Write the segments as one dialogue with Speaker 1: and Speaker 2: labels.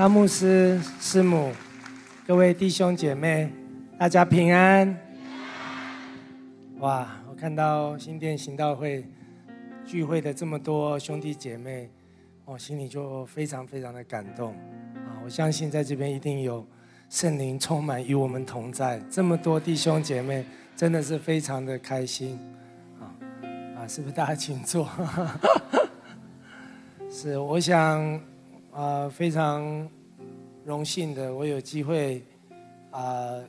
Speaker 1: 阿牧师、师母、各位弟兄姐妹，大家平安。哇，我看到新店行道会聚会的这么多兄弟姐妹，我心里就非常非常的感动啊！我相信在这边一定有圣灵充满与我们同在，这么多弟兄姐妹真的是非常的开心啊啊！是不是大家请坐？是，我想啊，非常荣幸的，我有机会啊，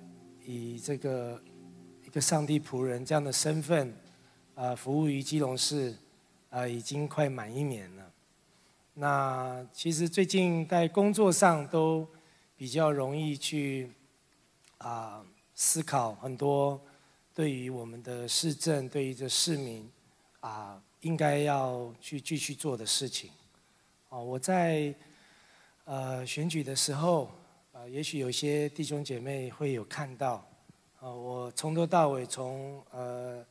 Speaker 1: 以这个。一个上帝仆人这样的身份，呃，服务于基隆市，呃，已经快满一年了。那其实最近在工作上都比较容易去啊思考很多对于我们的市政，对于这市民啊应该要去继续做的事情。哦，我在呃选举的时候，呃，也许有些弟兄姐妹会有看到。啊，我从头到尾，从呃，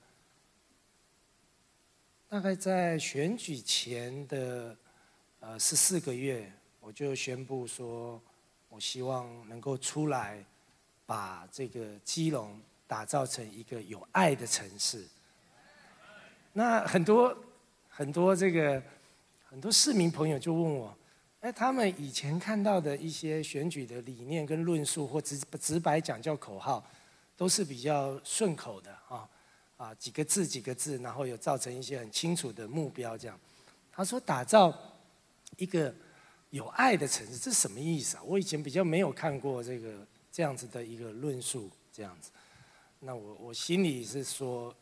Speaker 1: 大概在选举前的呃十四个月，我就宣布说，我希望能够出来，把这个基隆打造成一个有爱的城市。那很多很多这个很多市民朋友就问我，哎，他们以前看到的一些选举的理念跟论述，或直直白讲叫口号。都是比较顺口的啊，啊几个字几个字，然后有造成一些很清楚的目标这样。他说打造一个有爱的城市，这什么意思啊？我以前比较没有看过这个这样子的一个论述这样子。那我我心里是说，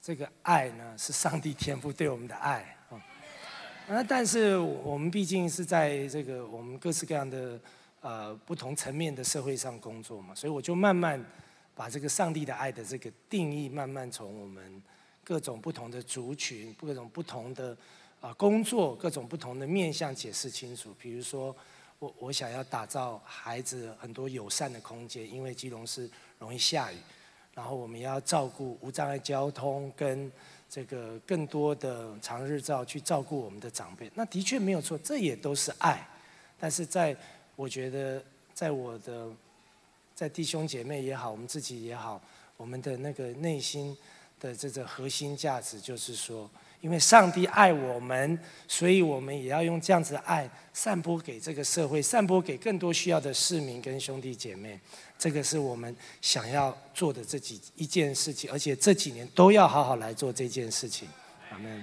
Speaker 1: 这个爱呢是上帝天赋对我们的爱。那但是我们毕竟是在这个我们各式各样的呃不同层面的社会上工作嘛，所以我就慢慢。把这个上帝的爱的这个定义，慢慢从我们各种不同的族群、各种不同的啊工作、各种不同的面向解释清楚。比如说，我我想要打造孩子很多友善的空间，因为基隆是容易下雨，然后我们要照顾无障碍交通，跟这个更多的长日照去照顾我们的长辈。那的确没有错，这也都是爱。但是在我觉得，在我的在弟兄姐妹也好，我们自己也好，我们的那个内心的这个核心价值，就是说，因为上帝爱我们，所以我们也要用这样子的爱散播给这个社会，散播给更多需要的市民跟兄弟姐妹。这个是我们想要做的这几一件事情，而且这几年都要好好来做这件事情。阿门。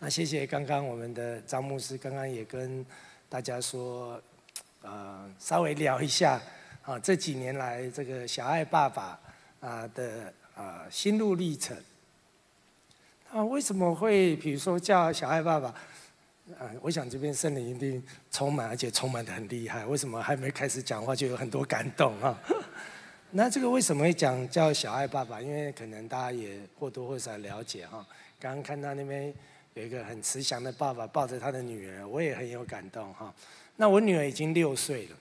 Speaker 1: 那谢谢刚刚我们的张牧师，刚刚也跟大家说，呃，稍微聊一下。啊，这几年来，这个小爱爸爸啊的啊心路历程，啊为什么会比如说叫小爱爸爸？啊，我想这边圣灵一定充满，而且充满的很厉害。为什么还没开始讲话就有很多感动啊？那这个为什么会讲叫小爱爸爸？因为可能大家也或多或少了解哈。刚刚看到那边有一个很慈祥的爸爸抱着他的女儿，我也很有感动哈。那我女儿已经六岁了。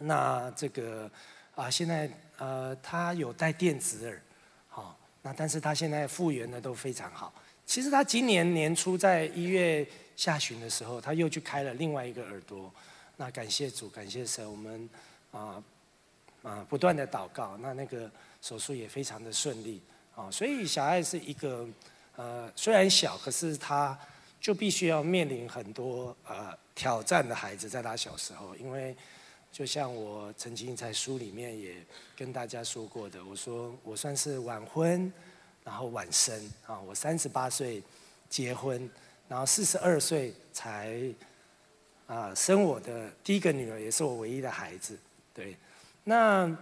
Speaker 1: 那这个啊，现在呃，她有戴电子耳，好，那但是他现在复原的都非常好。其实他今年年初在一月下旬的时候，他又去开了另外一个耳朵。那感谢主，感谢神，我们啊啊不断的祷告，那那个手术也非常的顺利啊。所以小爱是一个呃虽然小，可是他就必须要面临很多呃挑战的孩子，在他小时候，因为。就像我曾经在书里面也跟大家说过的，我说我算是晚婚，然后晚生啊。我三十八岁结婚，然后四十二岁才啊生我的第一个女儿，也是我唯一的孩子。对，那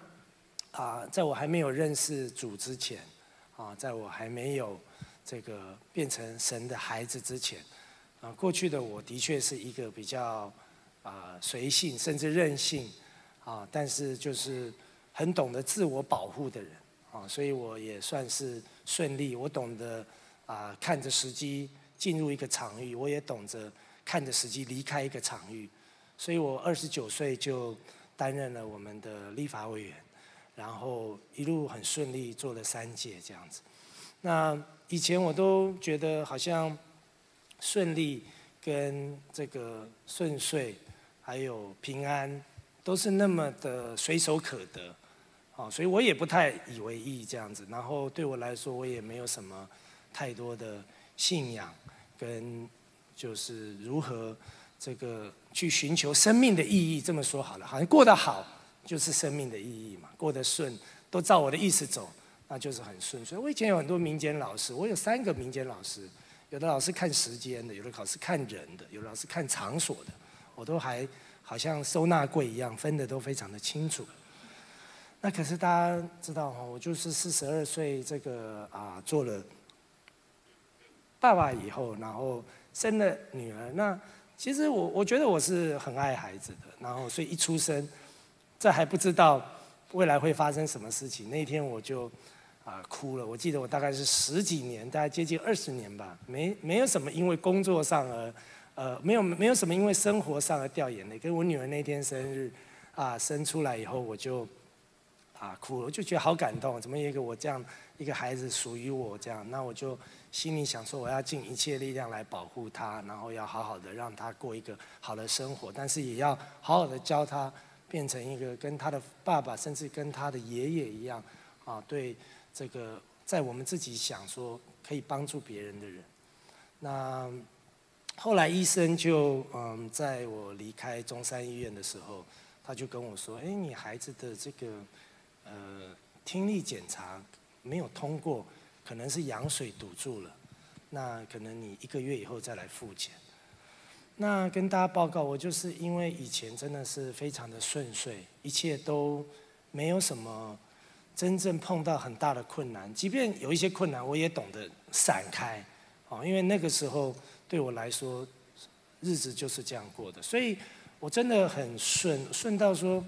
Speaker 1: 啊，在我还没有认识主之前，啊，在我还没有这个变成神的孩子之前，啊，过去的我的确是一个比较。啊，随性甚至任性，啊，但是就是很懂得自我保护的人，啊，所以我也算是顺利。我懂得啊，看着时机进入一个场域，我也懂得看着时机离开一个场域。所以我二十九岁就担任了我们的立法委员，然后一路很顺利做了三届这样子。那以前我都觉得好像顺利跟这个顺遂。还有平安，都是那么的随手可得，哦，所以我也不太以为意这样子。然后对我来说，我也没有什么太多的信仰，跟就是如何这个去寻求生命的意义。这么说好了，好像过得好就是生命的意义嘛，过得顺都照我的意思走，那就是很顺。所以我以前有很多民间老师，我有三个民间老师。有的老师看时间的，有的老师看人的，有的老师看场所的，我都还好像收纳柜一样分的都非常的清楚。那可是大家知道哈，我就是四十二岁这个啊做了爸爸以后，然后生了女儿。那其实我我觉得我是很爱孩子的，然后所以一出生，这还不知道未来会发生什么事情。那天我就。啊，哭了！我记得我大概是十几年，大概接近二十年吧，没没有什么因为工作上而，呃，没有没有什么因为生活上而掉眼泪。跟我女儿那天生日，啊，生出来以后我就，啊，哭了，我就觉得好感动，怎么一个我这样一个孩子属于我这样？那我就心里想说，我要尽一切力量来保护他，然后要好好的让他过一个好的生活，但是也要好好的教他变成一个跟他的爸爸，甚至跟他的爷爷一样，啊，对。这个在我们自己想说可以帮助别人的人，那后来医生就嗯，在我离开中山医院的时候，他就跟我说：“哎，你孩子的这个呃听力检查没有通过，可能是羊水堵住了，那可能你一个月以后再来复检。”那跟大家报告，我就是因为以前真的是非常的顺遂，一切都没有什么。真正碰到很大的困难，即便有一些困难，我也懂得闪开，哦，因为那个时候对我来说，日子就是这样过的，所以我真的很顺，顺到说，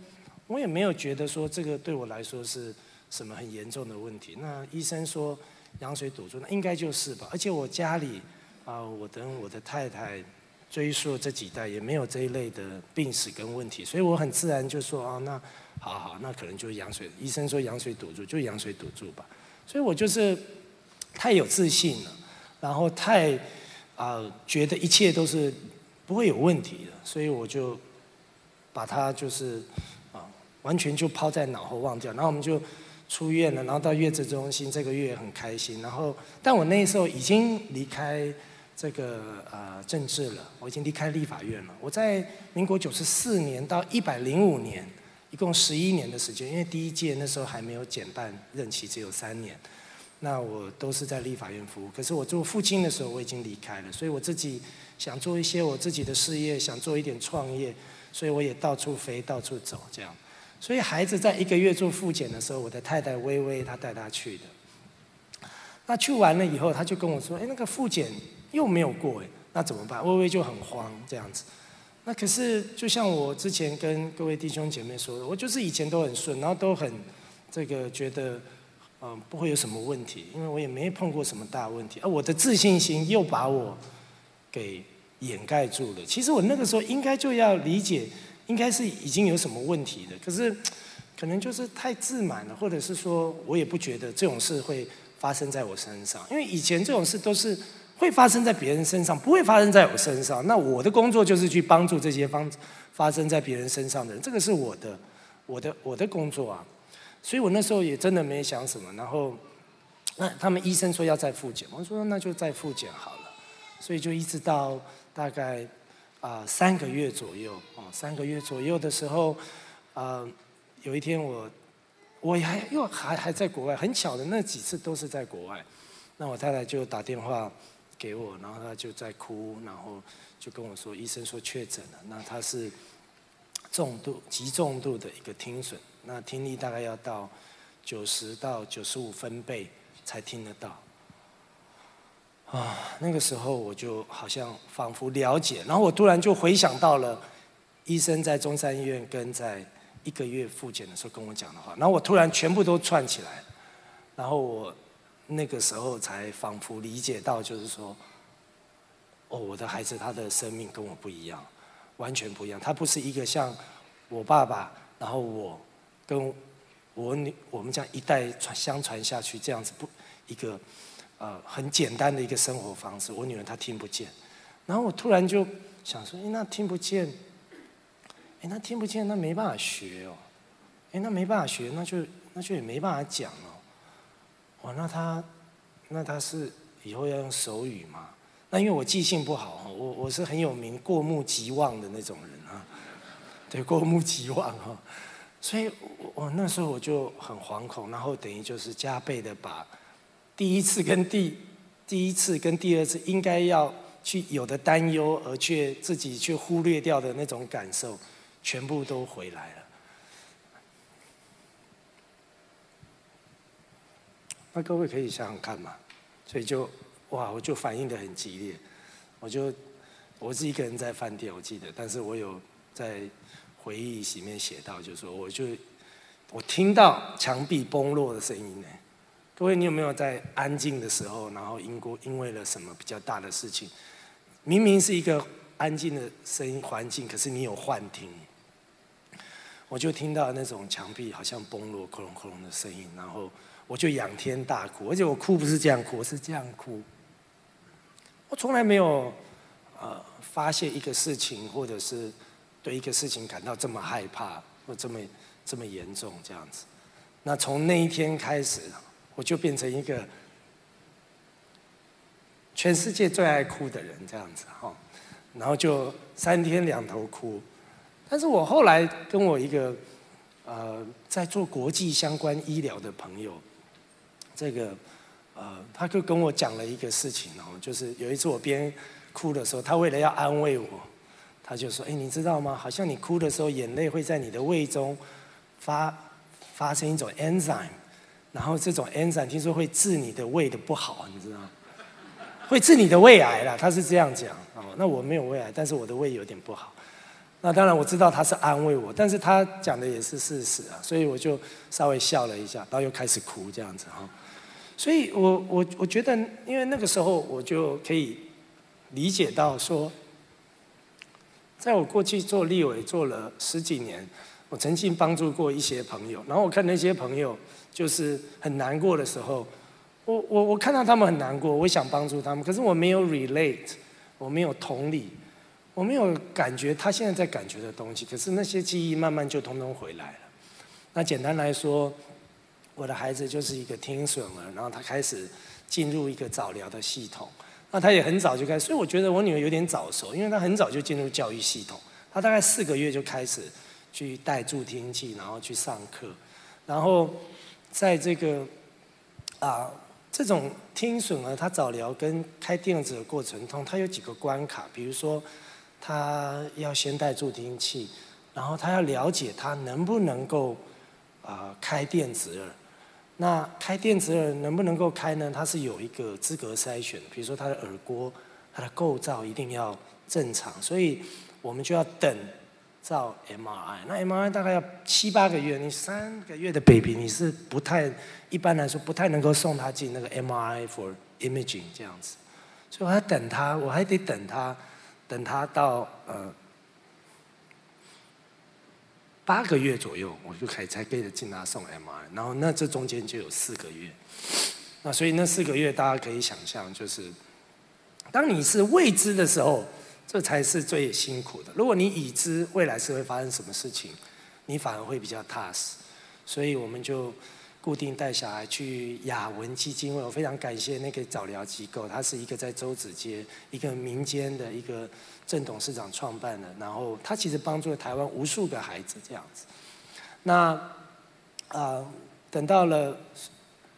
Speaker 1: 我也没有觉得说这个对我来说是什么很严重的问题。那医生说羊水堵住，那应该就是吧。而且我家里啊，我等我的太太追溯这几代也没有这一类的病史跟问题，所以我很自然就说啊，那。好好，那可能就是羊水。医生说羊水堵住，就羊水堵住吧。所以我就是太有自信了，然后太啊觉得一切都是不会有问题的，所以我就把它就是啊完全就抛在脑后忘掉。然后我们就出院了，然后到月子中心，这个月很开心。然后但我那时候已经离开这个呃政治了，我已经离开立法院了。我在民国九十四年到一百零五年。一共十一年的时间，因为第一届那时候还没有减半任期，只有三年。那我都是在立法院服务。可是我做父亲的时候，我已经离开了，所以我自己想做一些我自己的事业，想做一点创业，所以我也到处飞，到处走这样。所以孩子在一个月做复检的时候，我的太太微微她带他去的。那去完了以后，他就跟我说：“哎，那个复检又没有过，哎，那怎么办？”微微就很慌这样子。那可是，就像我之前跟各位弟兄姐妹说的，我就是以前都很顺，然后都很这个觉得，嗯，不会有什么问题，因为我也没碰过什么大问题。而我的自信心又把我给掩盖住了。其实我那个时候应该就要理解，应该是已经有什么问题的。可是可能就是太自满了，或者是说我也不觉得这种事会发生在我身上，因为以前这种事都是。会发生在别人身上，不会发生在我身上。那我的工作就是去帮助这些方发生在别人身上的人，这个是我的，我的我的工作啊。所以我那时候也真的没想什么。然后，那他们医生说要再复检，我说那就再复检好了。所以就一直到大概啊三个月左右哦，三个月左右的时候，啊有一天我我还又还还在国外，很巧的那几次都是在国外。那我太太就打电话。给我，然后她就在哭，然后就跟我说，医生说确诊了，那他是重度、极重度的一个听损，那听力大概要到九十到九十五分贝才听得到。啊，那个时候我就好像仿佛了解，然后我突然就回想到了医生在中山医院跟在一个月复检的时候跟我讲的话，然后我突然全部都串起来，然后我。那个时候才仿佛理解到，就是说，哦，我的孩子他的生命跟我不一样，完全不一样。他不是一个像我爸爸，然后我跟我女我们这样一代传相传下去这样子不一个呃很简单的一个生活方式。我女儿她听不见，然后我突然就想说，那听不见，哎，那听不见，那没办法学哦。哎，那没办法学，那就那就也没办法讲哦。哇，那他那他是以后要用手语吗？那因为我记性不好，我我是很有名过目即忘的那种人啊。对，过目即忘哈。所以我我那时候我就很惶恐，然后等于就是加倍的把第一次跟第第一次跟第二次应该要去有的担忧，而却自己却忽略掉的那种感受，全部都回来了。那各位可以想想看嘛，所以就哇，我就反应的很激烈，我就我是一个人在饭店，我记得，但是我有在。回忆里面写到，就说我就我听到墙壁崩落的声音呢。各位，你有没有在安静的时候，然后因过因为了什么比较大的事情，明明是一个安静的声音环境，可是你有幻听？我就听到那种墙壁好像崩落、窟窿窟窿的声音，然后我就仰天大哭，而且我哭不是这样哭，我是这样哭。我从来没有呃发现一个事情，或者是。对一个事情感到这么害怕，或这么这么严重这样子，那从那一天开始，我就变成一个全世界最爱哭的人这样子哈，然后就三天两头哭。但是我后来跟我一个呃在做国际相关医疗的朋友，这个呃他就跟我讲了一个事情哦，就是有一次我边哭的时候，他为了要安慰我。他就说：“哎，你知道吗？好像你哭的时候，眼泪会在你的胃中发发生一种 enzyme，然后这种 enzyme 听说会治你的胃的不好，你知道吗？会治你的胃癌啦。他是这样讲哦。那我没有胃癌，但是我的胃有点不好。那当然我知道他是安慰我，但是他讲的也是事实啊，所以我就稍微笑了一下，然后又开始哭这样子哈。所以我我我觉得，因为那个时候我就可以理解到说。”在我过去做立委做了十几年，我曾经帮助过一些朋友，然后我看那些朋友就是很难过的时候，我我我看到他们很难过，我想帮助他们，可是我没有 relate，我没有同理，我没有感觉他现在在感觉的东西，可是那些记忆慢慢就通通回来了。那简单来说，我的孩子就是一个听损儿，然后他开始进入一个早疗的系统。那他也很早就开始，所以我觉得我女儿有点早熟，因为她很早就进入教育系统，她大概四个月就开始去带助听器，然后去上课，然后在这个啊这种听损儿，他早疗跟开电子的过程中，他有几个关卡，比如说他要先带助听器，然后他要了解他能不能够啊开电子耳。那开电子耳能不能够开呢？它是有一个资格筛选的，比如说它的耳郭、它的构造一定要正常，所以我们就要等照 MRI。那 MRI 大概要七八个月，你三个月的 baby 你是不太一般来说不太能够送他进那个 MRI for imaging 这样子，所以我还等他，我还得等他，等他到呃。八个月左右，我就可以才背着进他送 MRI，然后那这中间就有四个月，那所以那四个月大家可以想象，就是当你是未知的时候，这才是最辛苦的。如果你已知未来是会发生什么事情，你反而会比较踏实。所以我们就固定带小孩去雅文基金会，我非常感谢那个早疗机构，它是一个在周子街一个民间的一个。郑董事长创办的，然后他其实帮助了台湾无数个孩子这样子。那啊，等到了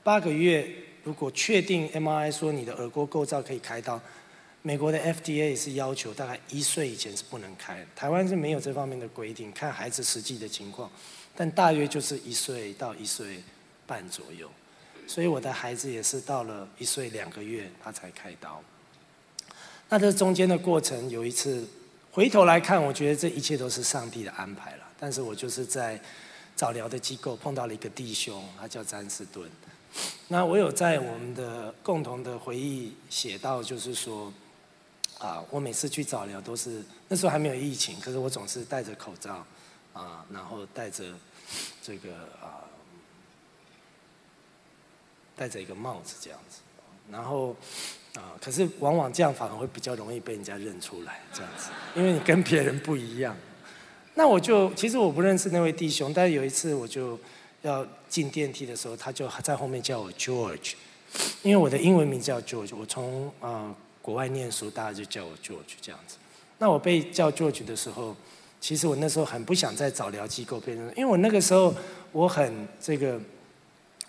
Speaker 1: 八个月，如果确定 MRI 说你的耳郭构造可以开刀，美国的 FDA 是要求大概一岁以前是不能开，台湾是没有这方面的规定，看孩子实际的情况，但大约就是一岁到一岁半左右。所以我的孩子也是到了一岁两个月，他才开刀。那这中间的过程，有一次回头来看，我觉得这一切都是上帝的安排了。但是我就是在早疗的机构碰到了一个弟兄，他叫詹士顿。那我有在我们的共同的回忆写到，就是说，啊，我每次去早疗都是那时候还没有疫情，可是我总是戴着口罩，啊，然后戴着这个啊，戴着一个帽子这样子，然后。啊，可是往往这样反而会比较容易被人家认出来，这样子，因为你跟别人不一样。那我就其实我不认识那位弟兄，但是有一次我就要进电梯的时候，他就在后面叫我 George，因为我的英文名叫 George，我从啊国外念书，大家就叫我 George 这样子。那我被叫 George 的时候，其实我那时候很不想再找疗机构被认，因为我那个时候我很这个，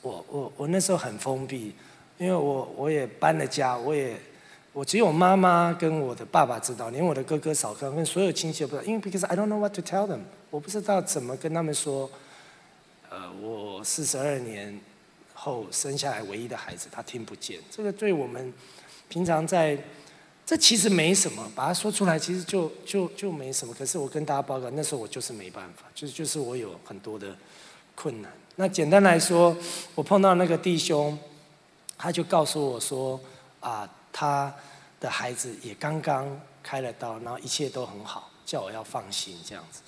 Speaker 1: 我我我那时候很封闭，因为我我也搬了家，我也。我只有妈妈跟我的爸爸知道，连我的哥哥嫂哥跟所有亲戚都不知道，因为 because I don't know what to tell them，我不知道怎么跟他们说。呃，我四十二年后生下来唯一的孩子，他听不见。这个对我们平常在，这其实没什么，把它说出来其实就就就没什么。可是我跟大家报告，那时候我就是没办法，就是就是我有很多的困难。那简单来说，我碰到那个弟兄，他就告诉我说啊。他的孩子也刚刚开了刀，然后一切都很好，叫我要放心这样子。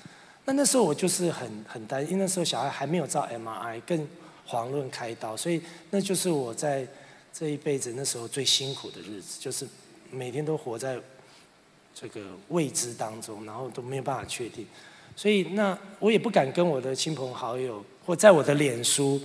Speaker 1: 那那时候我就是很很担心，那时候小孩还没有照 MRI，更遑论开刀，所以那就是我在这一辈子那时候最辛苦的日子，就是每天都活在这个未知当中，然后都没有办法确定。所以那我也不敢跟我的亲朋好友或在我的脸书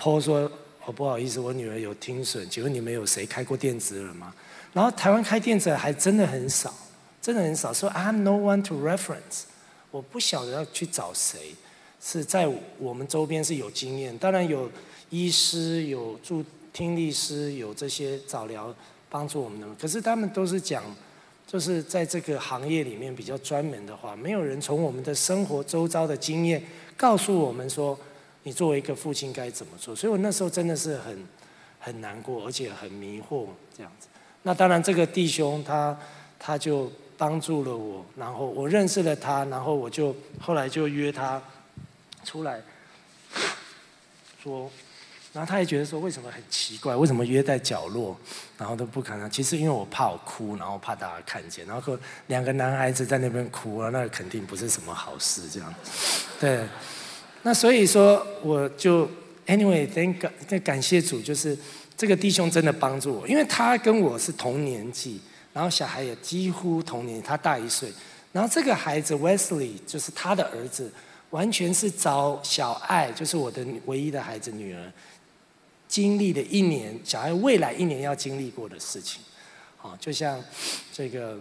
Speaker 1: po 说。哦，不好意思，我女儿有听损，请问你们有谁开过电子耳吗？然后台湾开电子耳还真的很少，真的很少。说 I have no one to reference，我不晓得要去找谁，是在我们周边是有经验，当然有医师、有助听力师、有这些早疗帮助我们的，可是他们都是讲，就是在这个行业里面比较专门的话，没有人从我们的生活周遭的经验告诉我们说。你作为一个父亲该怎么做？所以我那时候真的是很很难过，而且很迷惑这样子。那当然，这个弟兄他他就帮助了我，然后我认识了他，然后我就后来就约他出来说，然后他也觉得说为什么很奇怪，为什么约在角落，然后都不可能。其实因为我怕我哭，然后怕大家看见，然后两个男孩子在那边哭啊，那肯定不是什么好事这样。对。那所以说，我就 anyway，thank 感感谢主，就是这个弟兄真的帮助我，因为他跟我是同年纪，然后小孩也几乎同年，他大一岁，然后这个孩子 Wesley 就是他的儿子，完全是找小爱，就是我的唯一的孩子女儿，经历了一年，小孩未来一年要经历过的事情，啊，就像这个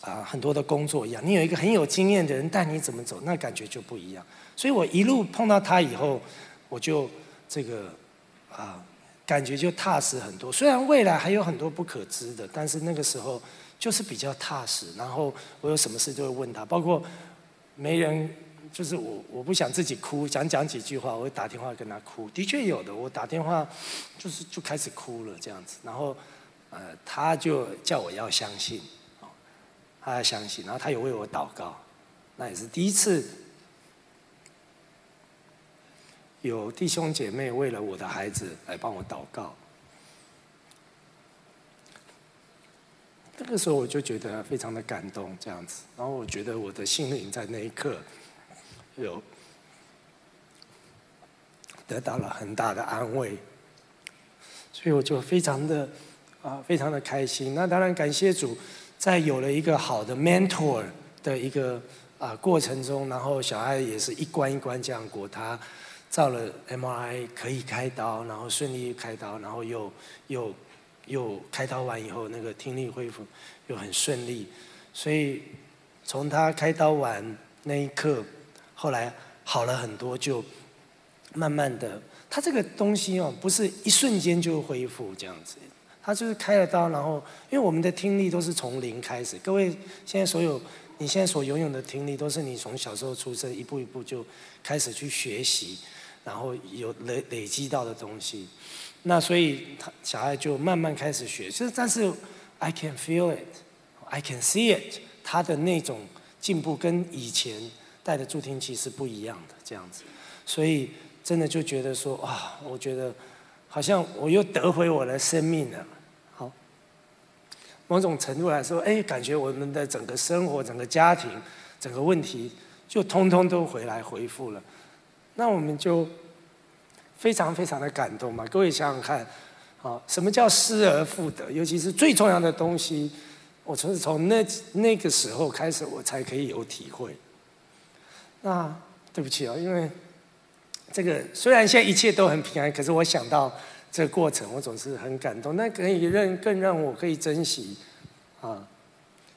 Speaker 1: 啊很多的工作一样，你有一个很有经验的人带你怎么走，那感觉就不一样。所以我一路碰到他以后，我就这个啊，感觉就踏实很多。虽然未来还有很多不可知的，但是那个时候就是比较踏实。然后我有什么事就会问他，包括没人，就是我我不想自己哭，想讲几句话，我会打电话跟他哭。的确有的，我打电话就是就开始哭了这样子。然后呃，他就叫我要相信，他要相信，然后他有为我祷告，那也是第一次。有弟兄姐妹为了我的孩子来帮我祷告，那个时候我就觉得非常的感动，这样子。然后我觉得我的心灵在那一刻有得到了很大的安慰，所以我就非常的啊，非常的开心。那当然感谢主，在有了一个好的 mentor 的一个啊过程中，然后小孩也是一关一关这样过他。照了 MRI 可以开刀，然后顺利开刀，然后又又又开刀完以后，那个听力恢复又很顺利，所以从他开刀完那一刻，后来好了很多，就慢慢的，他这个东西哦，不是一瞬间就恢复这样子，他就是开了刀，然后因为我们的听力都是从零开始，各位现在所有你现在所拥有的听力，都是你从小时候出生一步一步就开始去学习。然后有累累积到的东西，那所以他小孩就慢慢开始学。其实，但是 I can feel it, I can see it，他的那种进步跟以前带的助听器是不一样的这样子。所以真的就觉得说啊，我觉得好像我又得回我的生命了。好，某种程度来说，哎，感觉我们的整个生活、整个家庭、整个问题就通通都回来恢复了。那我们就非常非常的感动嘛！各位想想看，好，什么叫失而复得？尤其是最重要的东西，我从从那那个时候开始，我才可以有体会。那对不起哦，因为这个虽然现在一切都很平安，可是我想到这个过程，我总是很感动。那可以让更让我可以珍惜啊，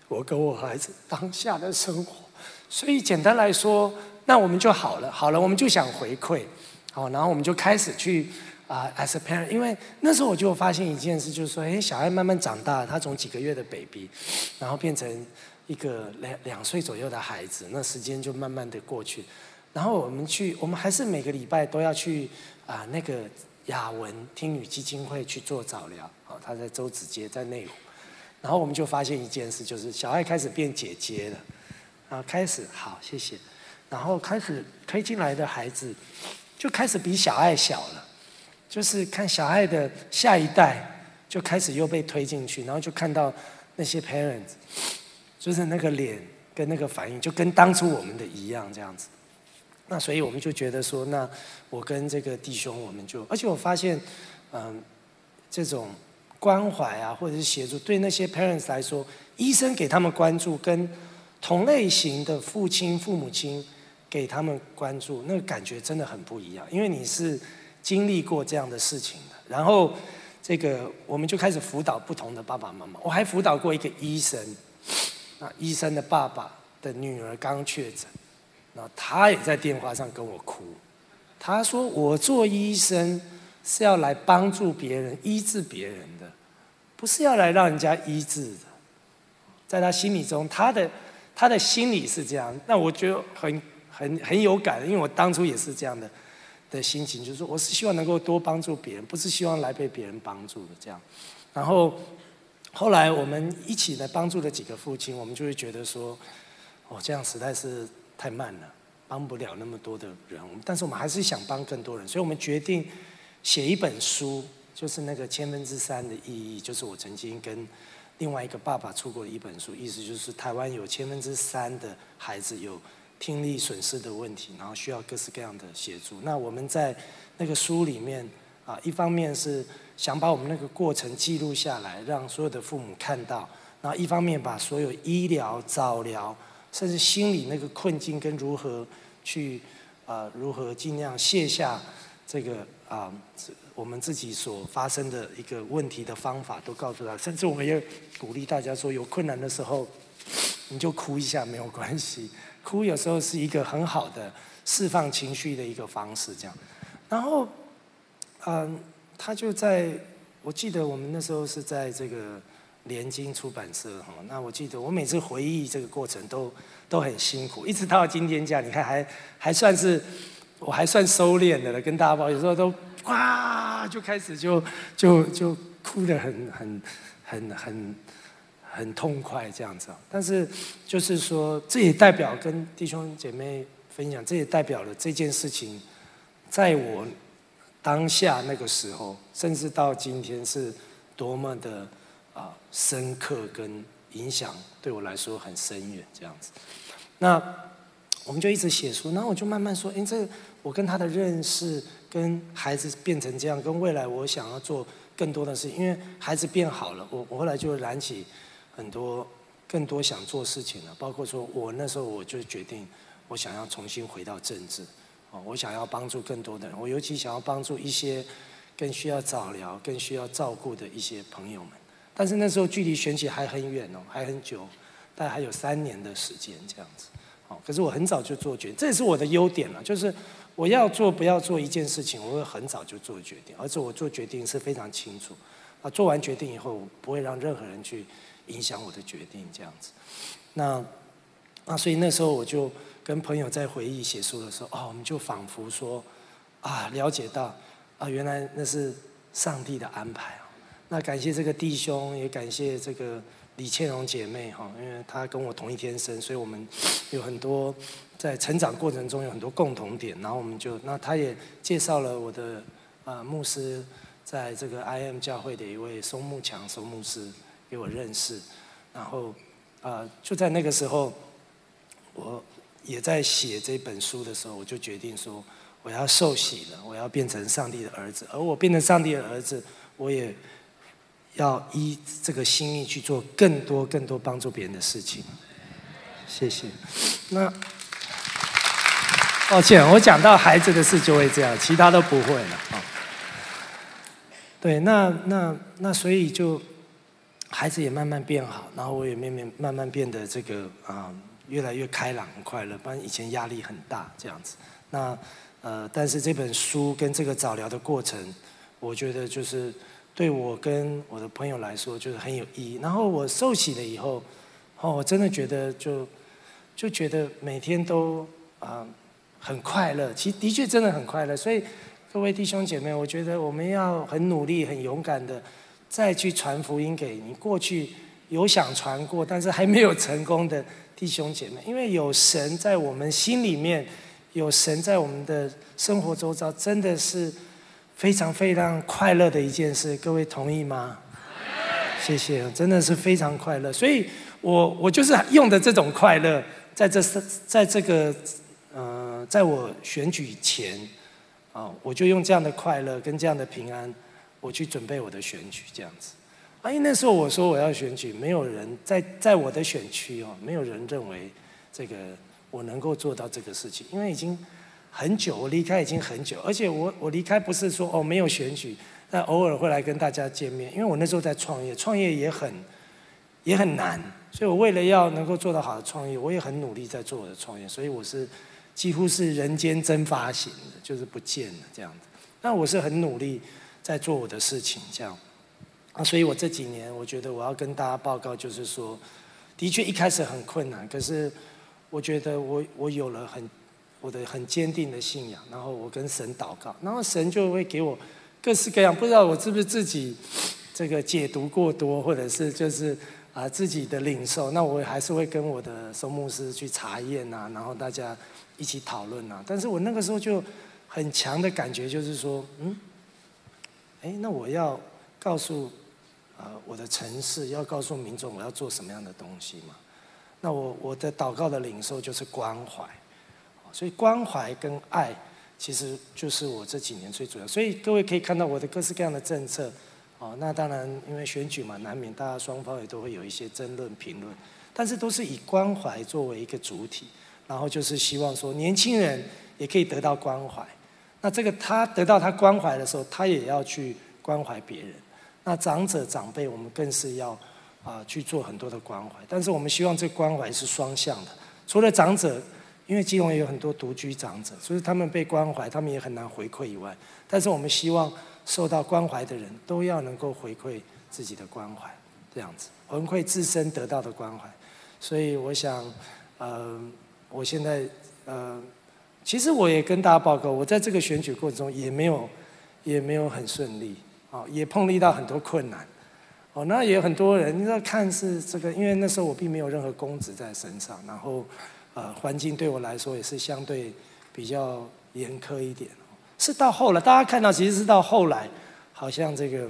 Speaker 1: 我跟我孩子当下的生活。所以简单来说，那我们就好了，好了，我们就想回馈，好，然后我们就开始去啊，as a parent，因为那时候我就发现一件事，就是说，哎，小孩慢慢长大，他从几个月的 baby，然后变成一个两两岁左右的孩子，那时间就慢慢的过去，然后我们去，我们还是每个礼拜都要去啊，那个雅文听女基金会去做早疗，哦，他在周子街，在内湖，然后我们就发现一件事，就是小孩开始变姐姐了。啊，开始好，谢谢。然后开始推进来的孩子，就开始比小爱小了，就是看小爱的下一代就开始又被推进去，然后就看到那些 parents，就是那个脸跟那个反应，就跟当初我们的一样这样子。那所以我们就觉得说，那我跟这个弟兄，我们就，而且我发现，嗯，这种关怀啊，或者是协助，对那些 parents 来说，医生给他们关注跟。同类型的父亲、父母亲给他们关注，那个感觉真的很不一样。因为你是经历过这样的事情的，然后这个我们就开始辅导不同的爸爸妈妈。我还辅导过一个医生，那医生的爸爸的女儿刚确诊，那他也在电话上跟我哭。他说：“我做医生是要来帮助别人、医治别人的，不是要来让人家医治的。”在他心里中，他的。他的心里是这样，那我觉得很很很有感，因为我当初也是这样的的心情，就是说我是希望能够多帮助别人，不是希望来被别人帮助的这样。然后后来我们一起来帮助了几个父亲，我们就会觉得说，哦，这样实在是太慢了，帮不了那么多的人。但是我们还是想帮更多人，所以我们决定写一本书，就是那个千分之三的意义，就是我曾经跟。另外一个爸爸出过的一本书，意思就是台湾有千分之三的孩子有听力损失的问题，然后需要各式各样的协助。那我们在那个书里面啊，一方面是想把我们那个过程记录下来，让所有的父母看到；然后一方面把所有医疗、早疗，甚至心理那个困境跟如何去啊，如何尽量卸下这个啊。我们自己所发生的一个问题的方法都告诉他，甚至我们也鼓励大家说，有困难的时候你就哭一下没有关系，哭有时候是一个很好的释放情绪的一个方式。这样，然后，嗯，他就在，我记得我们那时候是在这个联经出版社哈，那我记得我每次回忆这个过程都都很辛苦，一直到今天这样，你看还还算是我还算收敛的了，跟大家报有时候都。哇，就开始就就就哭得很很很很很痛快这样子，但是就是说，这也代表跟弟兄姐妹分享，这也代表了这件事情，在我当下那个时候，甚至到今天，是多么的啊深刻跟影响，对我来说很深远这样子。那我们就一直写书，然后我就慢慢说，哎，这我跟他的认识。跟孩子变成这样，跟未来我想要做更多的事情，因为孩子变好了，我我后来就燃起很多更多想做事情了，包括说我那时候我就决定，我想要重新回到政治，哦，我想要帮助更多的人，我尤其想要帮助一些更需要早疗、更需要照顾的一些朋友们，但是那时候距离选举还很远哦，还很久，大概还有三年的时间这样子，哦，可是我很早就做决定，这也是我的优点了，就是。我要做不要做一件事情，我会很早就做决定，而且我做决定是非常清楚。啊，做完决定以后，我不会让任何人去影响我的决定，这样子。那，那，所以那时候我就跟朋友在回忆写书的时候，哦，我们就仿佛说，啊，了解到，啊，原来那是上帝的安排。那感谢这个弟兄，也感谢这个李倩荣姐妹哈，因为她跟我同一天生，所以我们有很多。在成长过程中有很多共同点，然后我们就那他也介绍了我的啊牧师，在这个 I M 教会的一位松木强松牧师给我认识，然后啊就在那个时候，我也在写这本书的时候，我就决定说我要受洗了，我要变成上帝的儿子，而我变成上帝的儿子，我也要依这个心意去做更多更多帮助别人的事情。谢谢，那。抱歉，我讲到孩子的事就会这样，其他都不会了啊。对，那那那所以就孩子也慢慢变好，然后我也慢慢慢慢变得这个啊越来越开朗、很快乐，不然以前压力很大这样子。那呃，但是这本书跟这个早疗的过程，我觉得就是对我跟我的朋友来说就是很有意义。然后我受洗了以后，哦，我真的觉得就就觉得每天都啊很快乐，其实的确真的很快乐。所以各位弟兄姐妹，我觉得我们要很努力、很勇敢的再去传福音给你过去有想传过但是还没有成功的弟兄姐妹，因为有神在我们心里面。有神在我们的生活周遭，真的是非常非常快乐的一件事。各位同意吗？谢谢，真的是非常快乐。所以我我就是用的这种快乐，在这在这个呃，在我选举前啊，我就用这样的快乐跟这样的平安，我去准备我的选举这样子。啊，因为那时候我说我要选举，没有人在在我的选区哦，没有人认为这个。我能够做到这个事情，因为已经很久，我离开已经很久，而且我我离开不是说哦没有选举，但偶尔会来跟大家见面，因为我那时候在创业，创业也很也很难，所以我为了要能够做到好的创业，我也很努力在做我的创业，所以我是几乎是人间蒸发型的，就是不见了这样子。那我是很努力在做我的事情，这样啊，所以我这几年我觉得我要跟大家报告，就是说，的确一开始很困难，可是。我觉得我我有了很我的很坚定的信仰，然后我跟神祷告，然后神就会给我各式各样，不知道我是不是自己这个解读过多，或者是就是啊自己的领受，那我还是会跟我的松牧师去查验呐，然后大家一起讨论呐。但是我那个时候就很强的感觉，就是说，嗯，哎，那我要告诉啊我的城市，要告诉民众我要做什么样的东西嘛。那我我的祷告的领受就是关怀，所以关怀跟爱其实就是我这几年最主要。所以各位可以看到我的各式各样的政策，哦，那当然因为选举嘛，难免大家双方也都会有一些争论评论，但是都是以关怀作为一个主体，然后就是希望说年轻人也可以得到关怀。那这个他得到他关怀的时候，他也要去关怀别人。那长者长辈，我们更是要。啊，去做很多的关怀，但是我们希望这关怀是双向的。除了长者，因为基隆也有很多独居长者，所以他们被关怀，他们也很难回馈以外，但是我们希望受到关怀的人都要能够回馈自己的关怀，这样子回馈自身得到的关怀。所以我想，呃，我现在呃，其实我也跟大家报告，我在这个选举过程中也没有也没有很顺利，啊，也碰遇到很多困难。哦，那也有很多人，你知道，看是这个，因为那时候我并没有任何公职在身上，然后，呃，环境对我来说也是相对比较严苛一点。是到后来，大家看到，其实是到后来，好像这个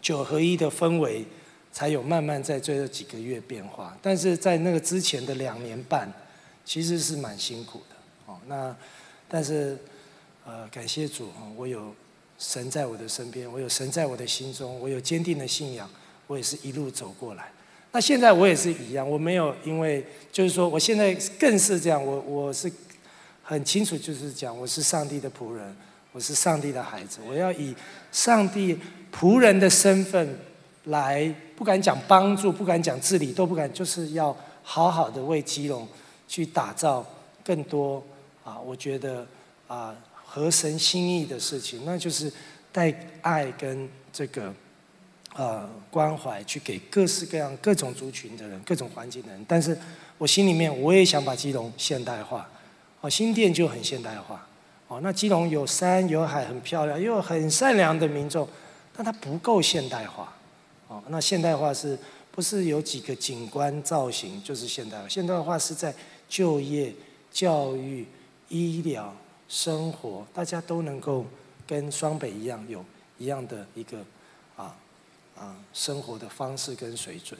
Speaker 1: 九合一的氛围才有慢慢在最后几个月变化，但是在那个之前的两年半，其实是蛮辛苦的。那但是，呃，感谢主，我有。神在我的身边，我有神在我的心中，我有坚定的信仰，我也是一路走过来。那现在我也是一样，我没有因为就是说，我现在更是这样，我我是很清楚，就是讲我是上帝的仆人，我是上帝的孩子，我要以上帝仆人的身份来，不敢讲帮助，不敢讲治理，都不敢，就是要好好的为基隆去打造更多啊，我觉得啊。合神心意的事情，那就是带爱跟这个呃关怀去给各式各样各种族群的人、各种环境的人。但是我心里面我也想把基隆现代化，哦，新店就很现代化，哦，那基隆有山有海很漂亮，又有很善良的民众，但它不够现代化，哦，那现代化是不是有几个景观造型就是现代化？现代化是在就业、教育、医疗。生活，大家都能够跟双北一样，有一样的一个啊啊生活的方式跟水准，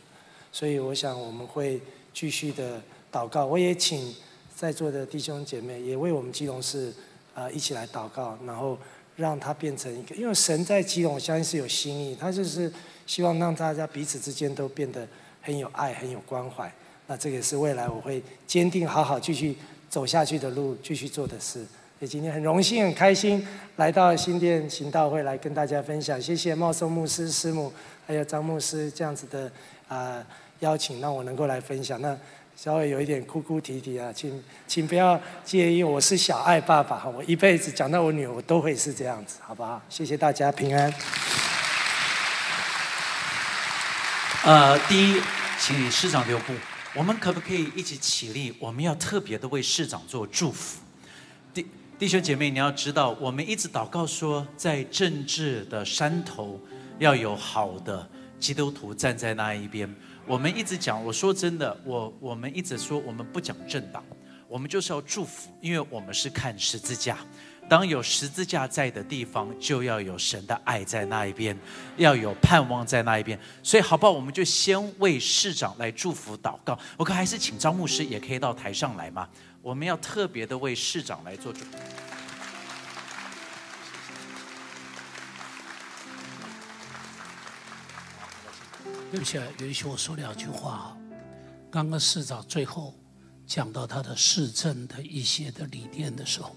Speaker 1: 所以我想我们会继续的祷告。我也请在座的弟兄姐妹也为我们基隆市啊一起来祷告，然后让它变成一个，因为神在基隆，我相信是有心意，他就是希望让大家彼此之间都变得很有爱、很有关怀。那这个是未来我会坚定好好继续。走下去的路，继续做的事。所以今天很荣幸、很开心来到新店行道会来跟大家分享。谢谢茂松牧师师母，还有张牧师这样子的啊邀请，让我能够来分享。那稍微有一点哭哭啼啼啊，请请不要介意，我是小爱爸爸，我一辈子讲到我女儿，我都会是这样子，好不好？谢谢大家平安。
Speaker 2: 呃，第一，请师长留步。我们可不可以一起起立？我们要特别的为市长做祝福。弟弟兄姐妹，你要知道，我们一直祷告说，在政治的山头要有好的基督徒站在那一边。我们一直讲，我说真的，我我们一直说，我们不讲政党，我们就是要祝福，因为我们是看十字架。当有十字架在的地方，就要有神的爱在那一边，要有盼望在那一边。所以，好不好？我们就先为市长来祝福祷告。我看还是请张牧师也可以到台上来嘛。我们要特别的为市长来做祝福。
Speaker 3: 对不起，允许我说两句话。刚刚市长最后讲到他的市政的一些的理念的时候。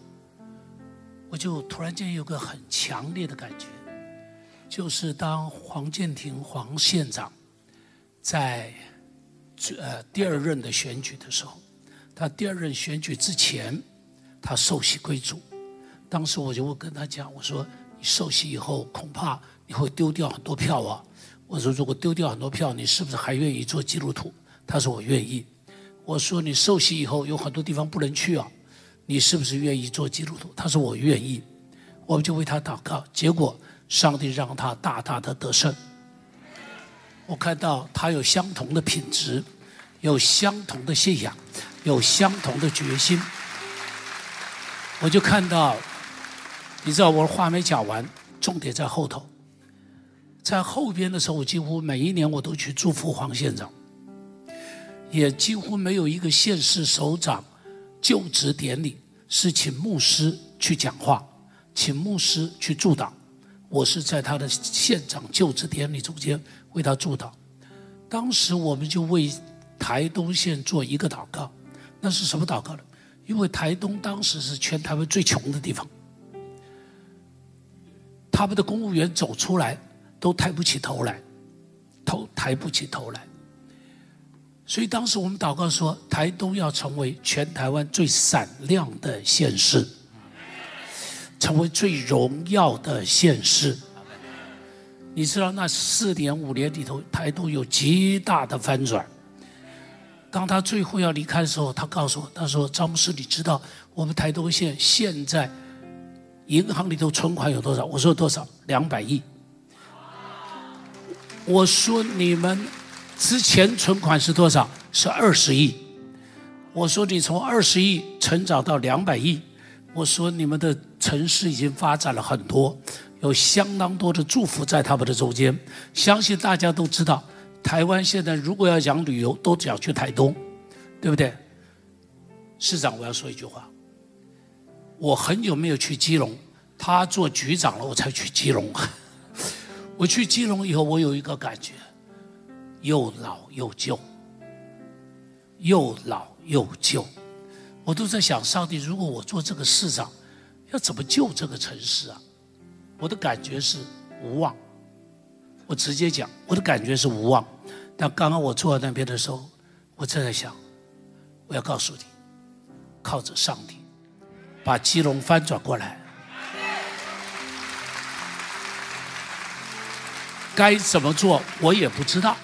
Speaker 3: 我就突然间有个很强烈的感觉，就是当黄建庭黄县长在呃第二任的选举的时候，他第二任选举之前，他受洗归主。当时我就会跟他讲，我说你受洗以后恐怕你会丢掉很多票啊。我说如果丢掉很多票，你是不是还愿意做基督徒？他说我愿意。我说你受洗以后有很多地方不能去啊。你是不是愿意做基督徒？他说我愿意，我们就为他祷告。结果上帝让他大大的得胜。我看到他有相同的品质，有相同的信仰，有相同的决心。我就看到，你知道我话没讲完，重点在后头。在后边的时候，我几乎每一年我都去祝福黄县长，也几乎没有一个县市首长。就职典礼是请牧师去讲话，请牧师去祝祷。我是在他的县长就职典礼中间为他祝祷。当时我们就为台东县做一个祷告，那是什么祷告呢？因为台东当时是全台湾最穷的地方，他们的公务员走出来都抬不起头来，头抬不起头来。所以当时我们祷告说，台东要成为全台湾最闪亮的县市，成为最荣耀的县市。你知道那四年五年里头，台东有极大的翻转。当他最后要离开的时候，他告诉我：“他说张牧师，你知道我们台东县现在银行里头存款有多少？”我说：“多少？两百亿。”我说：“你们。”之前存款是多少？是二十亿。我说你从二十亿成长到两百亿。我说你们的城市已经发展了很多，有相当多的祝福在他们的中间。相信大家都知道，台湾现在如果要讲旅游，都只要去台东，对不对？市长，我要说一句话。我很久没有去基隆，他做局长了，我才去基隆。我去基隆以后，我有一个感觉。又老又旧，又老又旧，我都在想，上帝，如果我做这个市长，要怎么救这个城市啊？我的感觉是无望。我直接讲，我的感觉是无望。但刚刚我坐在那边的时候，我正在想，我要告诉你，靠着上帝，把基隆翻转过来，该怎么做，我也不知道。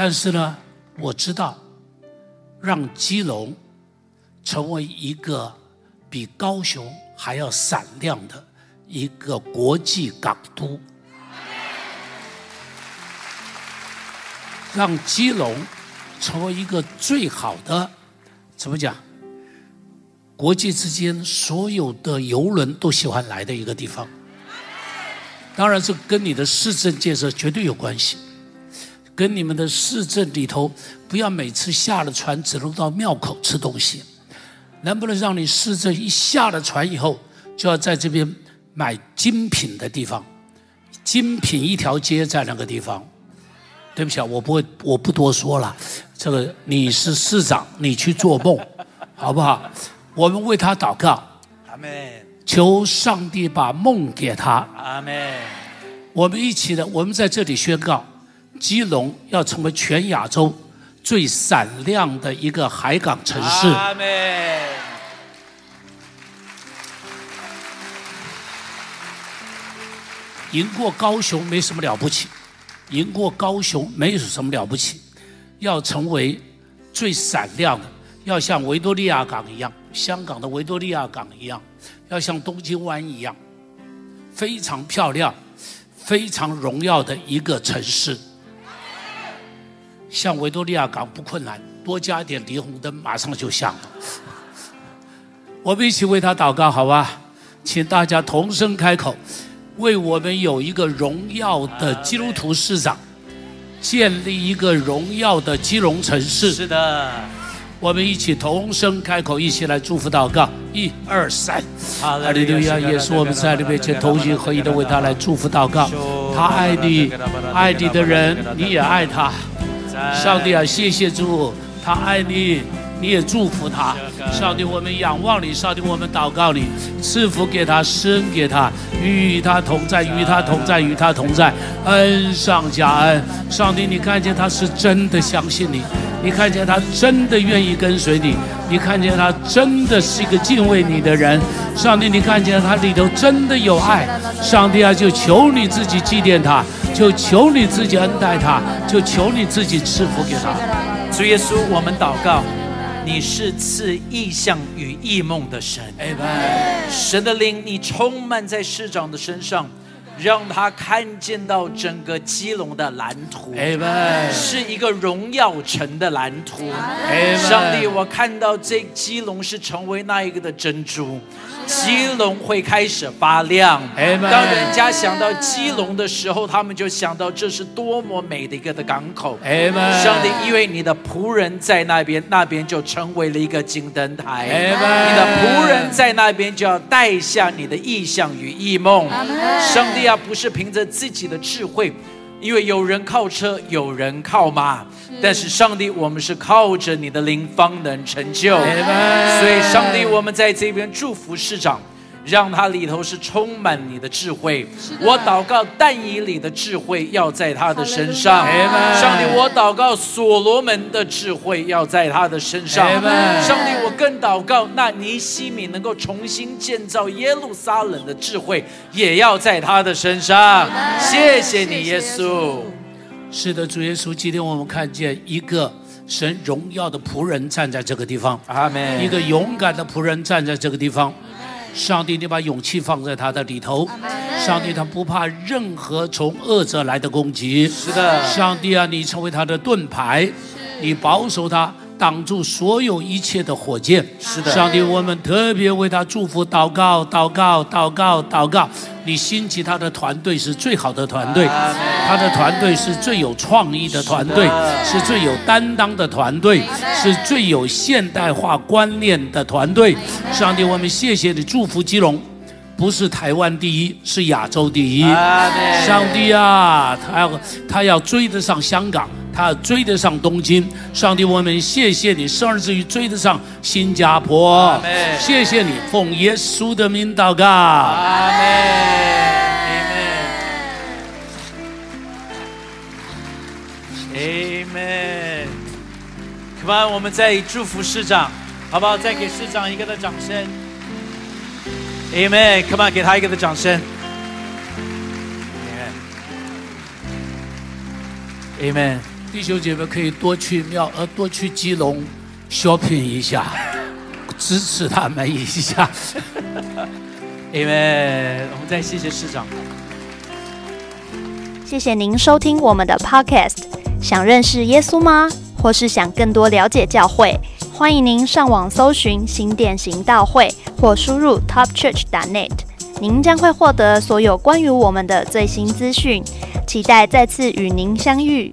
Speaker 3: 但是呢，我知道，让基隆成为一个比高雄还要闪亮的一个国际港都，让基隆成为一个最好的，怎么讲？国际之间所有的游轮都喜欢来的一个地方。当然，这跟你的市政建设绝对有关系。跟你们的市政里头，不要每次下了船只能到庙口吃东西，能不能让你市政一下了船以后，就要在这边买精品的地方，精品一条街在那个地方。对不起啊，我不会，我不多说了。这个你是市长，你去做梦，好不好？我们为他祷告，
Speaker 2: 阿门，
Speaker 3: 求上帝把梦给他。
Speaker 2: 阿门，
Speaker 3: 我们一起的，我们在这里宣告，基隆要成为全亚洲最闪亮的一个海港城市。
Speaker 2: 阿门，
Speaker 3: 赢过高雄没什么了不起，赢过高雄没有什么了不起，要成为最闪亮的，要像维多利亚港一样，香港的维多利亚港一样，要像东京湾一样，非常漂亮、非常荣耀的一个城市。像维多利亚港不困难，多加一点霓虹灯，马上就像了。我们一起为他祷告，好吧？请大家同声开口。为我们有一个荣耀的基督徒市长，建立一个荣耀的基隆城市。
Speaker 2: 是的，
Speaker 3: 我们一起同声开口，一起来祝福祷告。一二三，哈利路亚！也是，我们在你面前同心合一的为他来祝福祷告。他爱你，爱你的人你也爱他。上帝啊，谢谢主，他爱你。你也祝福他，上帝，我们仰望你，上帝，我们祷告你，赐福给他，生给他，与他同在，与他同在，与他同在，恩上加恩。上帝，你看见他是真的相信你，你看见他真的愿意跟随你，你看见他真的是一个敬畏你的人。上帝，你看见他里头真的有爱。上帝啊，就求你自己祭奠他，就求你自己恩待他，就求你自己赐福给他。
Speaker 2: 主耶稣，我们祷告。你是赐意象与异梦的神，神的灵，你充满在市长的身上，让他看见到整个基隆的蓝图，是一个荣耀城的蓝图。上帝，我看到这基隆是成为那一个的珍珠。基隆会开始发亮。当人家想到基隆的时候，他们就想到这是多么美的一个的港口。上帝，因为你的仆人在那边，那边就成为了一个金灯台。你的仆人在那边就要带下你的意象与异梦。上帝啊，不是凭着自己的智慧。因为有人靠车，有人靠马，但是上帝，我们是靠着你的灵方能成就。所以，上帝，我们在这边祝福市长。让它里头是充满你的智慧。我祷告但以理的智慧要在他的身上。上帝，我祷告所罗门的智慧要在他的身上。上帝，我更祷告那尼西米能够重新建造耶路撒冷的智慧也要在他的身上。谢谢你，耶稣。
Speaker 3: 是的，主耶稣，今天我们看见一个神荣耀的仆人站在这个地方。
Speaker 2: 阿门。
Speaker 3: 一个勇敢的仆人站在这个地方。上帝，你把勇气放在他的里头。上帝，他不怕任何从恶者来的攻击。
Speaker 2: 是的，
Speaker 3: 上帝啊，你成为他的盾牌，你保守他。挡住所有一切的火箭，
Speaker 2: 是的，
Speaker 3: 上帝，我们特别为他祝福、祷告、祷告、祷告、祷告。你兴起他的团队是最好的团队，他的团队是最有创意的团队，是最有担当的团队，是最有现代化观念的团队。上帝，我们谢谢你，祝福基隆，不是台湾第一，是亚洲第一。上帝啊，他要他要追得上香港。他追得上东京，上帝，我们谢谢你，甚至于追得上新加坡。谢谢你，奉耶稣的名祷告。阿门。
Speaker 2: 阿门。Come on，我们再祝福市长，好不好？再给市长一个的掌声。Amen，Come on，给他一个的掌声。Amen。
Speaker 3: 弟兄姐妹可以多去庙，呃，多去基隆 shopping 一下，支持他们一下。
Speaker 2: 因为我们再谢谢市长。
Speaker 4: 谢谢您收听我们的 podcast。想认识耶稣吗？或是想更多了解教会？欢迎您上网搜寻新典行道会，或输入 topchurch.net，您将会获得所有关于我们的最新资讯。期待再次与您相遇。